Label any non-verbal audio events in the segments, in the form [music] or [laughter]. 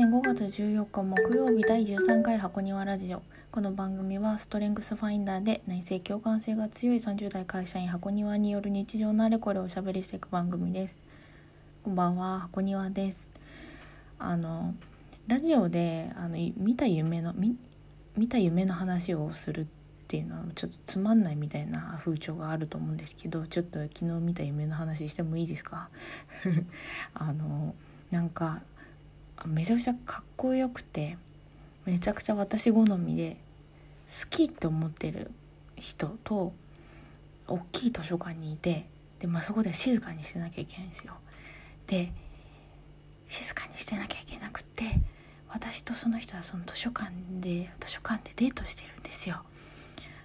年5月14日木曜日第13回箱庭ラジオ。この番組はストレングスファインダーで内政共感性が強い30代会社員箱庭による日常のあれこれをおしゃべりしていく番組です。こんばんは箱庭です。あのラジオであの見た夢の見見た夢の話をするっていうのはちょっとつまんないみたいな風潮があると思うんですけどちょっと昨日見た夢の話してもいいですか？[laughs] あのなんかめちゃくちゃかっこよくてめちゃくちゃ私好みで好きって思ってる人と大きい図書館にいてで、まあ、そこで静かにしてなきゃいけないんですよ。で静かにしてなきゃいけなくって私とその人はその図書館で図書館でデートしてるんですよ。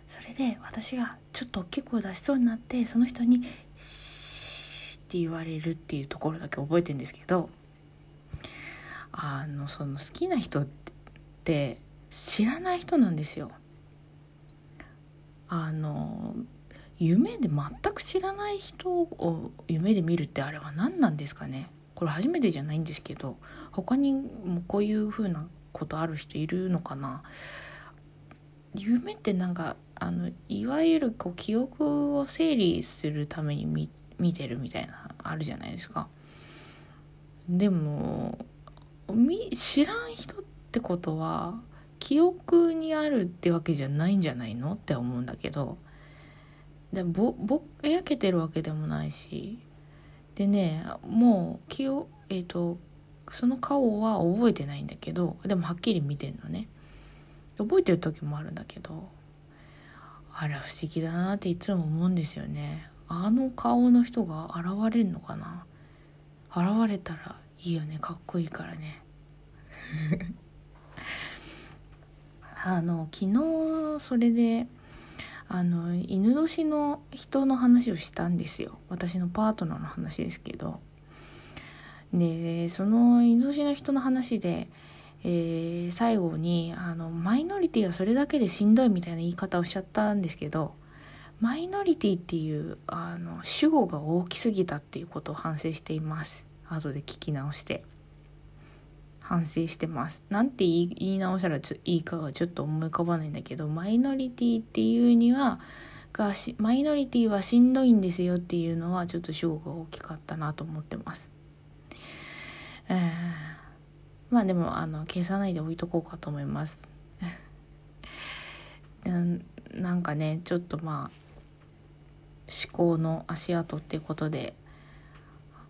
それで私がちょっと大きい声出しそうになってその人に「シー」って言われるっていうところだけ覚えてるんですけどあのその好きな人って知らない人なんですよ。あの夢で全く知らない人を夢で見るってあれは何なんですかねこれ初めてじゃないんですけど他にもこういう風なことある人いるのかな夢ってなんかあのいわゆるこう記憶を整理するために見てるみたいなあるじゃないですか。でも知らん人ってことは記憶にあるってわけじゃないんじゃないのって思うんだけど。でぼぼやけてるわけでもないし。でねもう記憶えっ、ー、とその顔は覚えてないんだけど。でもはっきり見てんのね。覚えてる時もあるんだけど。あら不思議だなっていつも思うんですよね。あの顔の人が現れるのかな。現れたらいいよねかっこいいからね。[laughs] あの昨日それであの犬年の人の話をしたんですよ。私のパートナーの話ですけど。でその犬年の人の話で、えー、最後にあのマイノリティはそれだけでしんどいみたいな言い方をしちゃったんですけどマイノリティっていうあの主語が大きすぎたっていうことを反省しています。後で聞き直して反省してますなんて言い直したらちょいいかがちょっと思い浮かばないんだけどマイノリティっていうにはがマイノリティはしんどいんですよっていうのはちょっと主語が大きかったなと思ってます。えー、まあでもあの消さないで置いとこうかと思います。[laughs] なんかねちょっとまあ思考の足跡っていうことで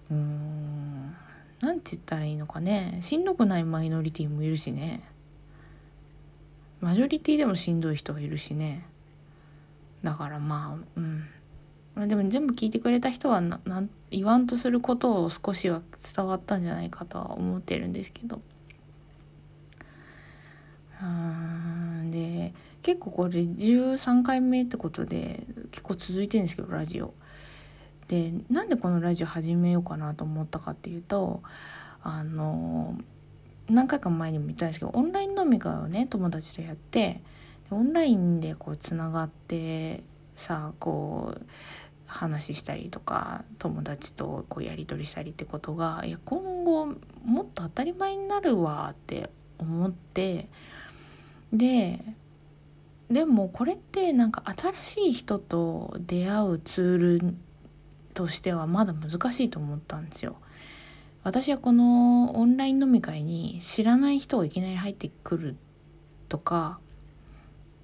うーん。何て言ったらいいのかね。しんどくないマイノリティもいるしね。マジョリティでもしんどい人がいるしね。だからまあうん。でも全部聞いてくれた人はなな言わんとすることを少しは伝わったんじゃないかとは思ってるんですけど。うん。で結構これ13回目ってことで結構続いてるんですけどラジオ。でなんでこのラジオ始めようかなと思ったかっていうとあの何回か前にも言ったんですけどオンライン飲み会をね友達とやってオンラインでこうつながってさこう話したりとか友達とこうやり取りしたりってことがいや今後もっと当たり前になるわって思ってででもこれってなんか新しい人と出会うツールとしてはまだ難しいと思ったんですよ。私はこのオンライン飲み会に知らない人がいきなり入ってくるとか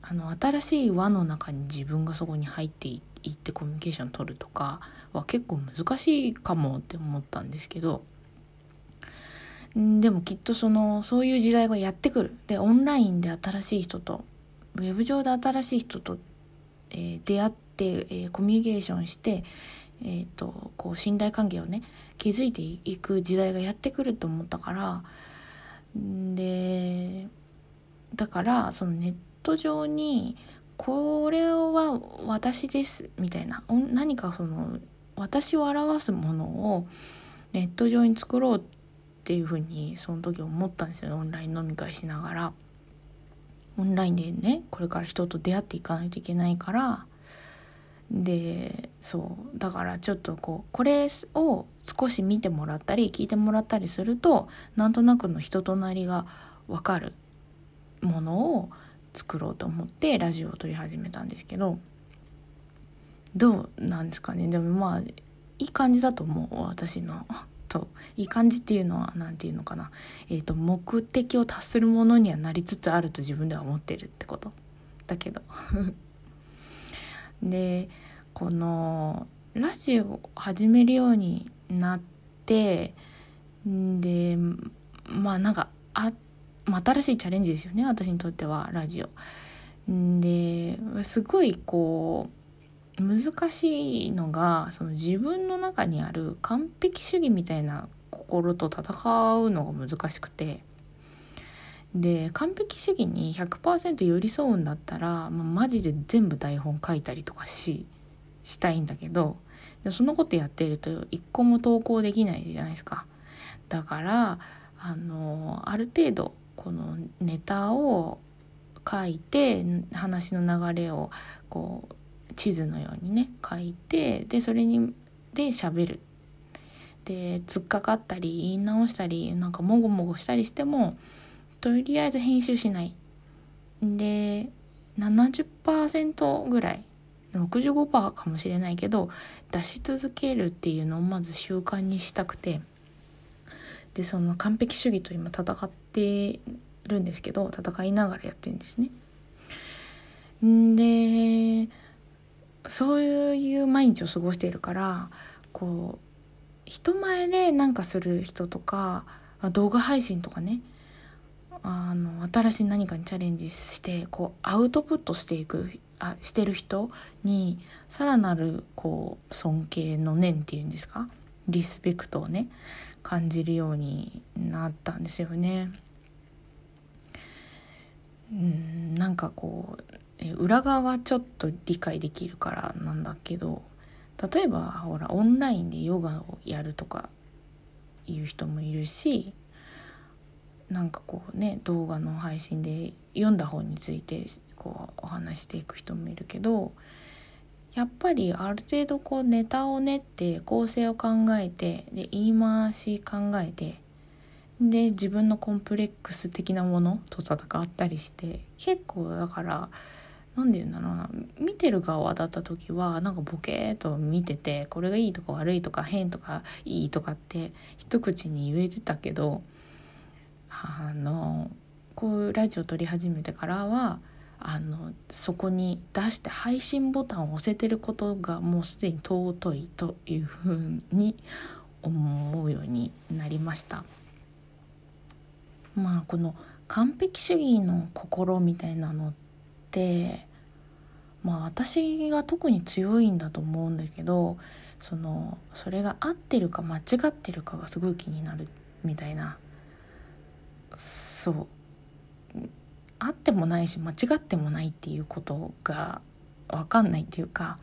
あの新しい輪の中に自分がそこに入っていってコミュニケーション取るとかは結構難しいかもって思ったんですけどでもきっとそのそういう時代がやってくるでオンラインで新しい人とウェブ上で新しい人と、えー、出会って、えー、コミュニケーションしてえーと、こう信頼関係をね築いていく時代がやってくると思ったからでだからそのネット上にこれは私ですみたいな何かその私を表すものをネット上に作ろうっていうふうにその時思ったんですよねオンライン飲み会しながら。オンラインでねこれから人と出会っていかないといけないからでそうだからちょっとこうこれを少し見てもらったり聞いてもらったりするとなんとなくの人となりが分かるものを作ろうと思ってラジオを撮り始めたんですけどどうなんですかね？でもまあいい感じだと思う私の。[laughs] といい感じっていうのは何て言うのかな、えーと、目的を達するものにはなりつつあると自分では思ってるってこと。だけど。[laughs] でこのラジオを始めるようになってでまあなんかあ、新しいチャレンジですよね私にとってはラジオ。ですごいこう難しいのがその自分の中にある完璧主義みたいな心と戦うのが難しくてで完璧主義に100%寄り添うんだったら、まあ、マジで全部台本書いたりとかししたいんだけどでそのことやってると一個も投稿できないじゃないですか。だからあのある程度このネタを書いて話の流れをこう地図のようにね書いてでそれにで喋るで突っかかったり言い直したりなんかもごもごしたりしてもとりあえず編集しないで70%ぐらい65%かもしれないけど出し続けるっていうのをまず習慣にしたくてでその完璧主義と今戦ってるんですけど戦いながらやってるんですね。でそういう毎日を過ごしているからこう人前で何かする人とか動画配信とかねあの新しい何かにチャレンジしてこうアウトプットしていくあしてる人にさらなるこう尊敬の念っていうんですか？リスペクトをね感じるようになったんですよね。うんなんかこう裏側がちょっと理解できるからなんだけど例えばほらオンラインでヨガをやるとかいう人もいるしなんかこうね動画の配信で読んだ本についてこうお話していく人もいるけどやっぱりある程度こうネタを練って構成を考えてで言い回し考えてで自分のコンプレックス的なものと戦ったりして結構だから何て言うんだろうな見てる側だった時はなんかボケーと見ててこれがいいとか悪いとか変とかいいとかって一口に言えてたけどあのこういうラジオ撮り始めてからはあのそこに出して配信ボタンを押せてることがもうすでに尊いというふうに思うようになりました。まあこの完璧主義の心みたいなのってまあ私が特に強いんだと思うんだけどそのそれが合ってるか間違ってるかがすごい気になるみたいなそう。合ってもないし間違ってもないっていうことが分かんないっていうか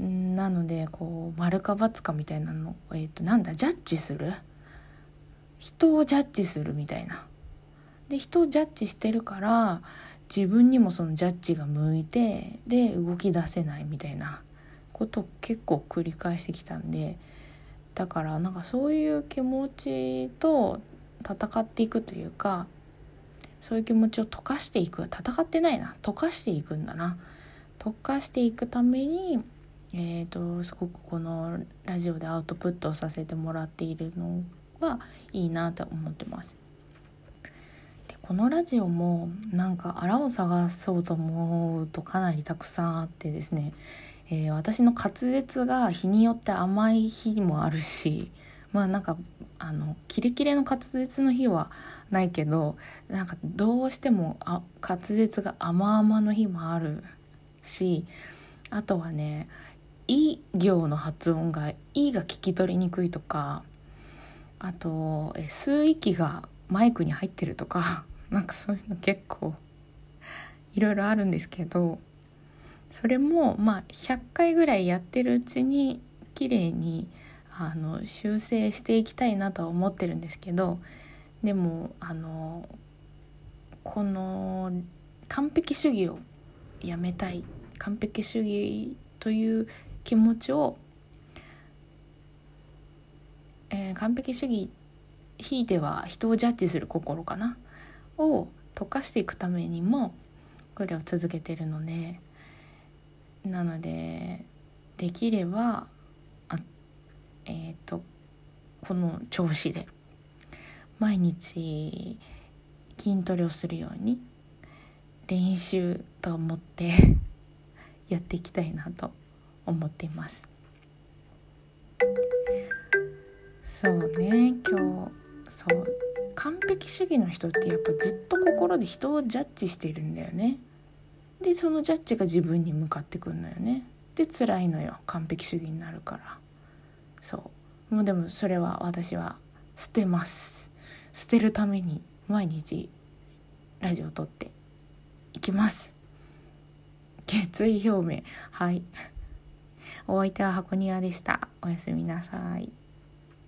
なのでこう丸か×かみたいなのえっ、ー、となんだジャッジする？人をジャッジするみたいな。で人をジャッジしてるから自分にもそのジャッジが向いてで動き出せないみたいな。ことを結構繰り返してきたんでだからなんかそういう気持ちと戦っていくというかそういう気持ちを溶かしていく。戦ってないな。溶かしていくんだな。溶かしていくためにえーとすごくこのラジオでアウトプットをさせてもらっているのはいいなと思ってます。でこのラジオもなんかあらを探そうと思うとかなりたくさんあってですね、えー、私の滑舌が日によって甘い日もあるしまあなんかあのキレキレの滑舌の日はないけどなんかどうしてもあ滑舌が甘々の日もあるしあとはね「い」行の発音が「い」が聞き取りにくいとかあと吸う息がマイクに入ってるとか [laughs] なんかそういうの結構いろいろあるんですけどそれもまあ100回ぐらいやってるうちに綺麗にあの修正していきたいなとは思ってるんですけどでもあのこの完璧主義をやめたい完璧主義という気持ちを、えー、完璧主義ひいては人をジャッジする心かなを溶かしていくためにもこれを続けてるのでなのでできればえっ、ー、とこの調子で毎日筋トレをするように練習と思って [laughs] やっていきたいなと思っています。そうね今日そう完璧主義の人ってやっぱずっと心で人をジャッジしてるんだよね。でそのジャッジが自分に向かってくんのよね。で辛いのよ完璧主義になるから。そう。もうでもそれは私は捨てます。捨てるために毎日ラジオ撮っていきます。決意表明。はい。お相手は箱庭でした。おやすみなさい。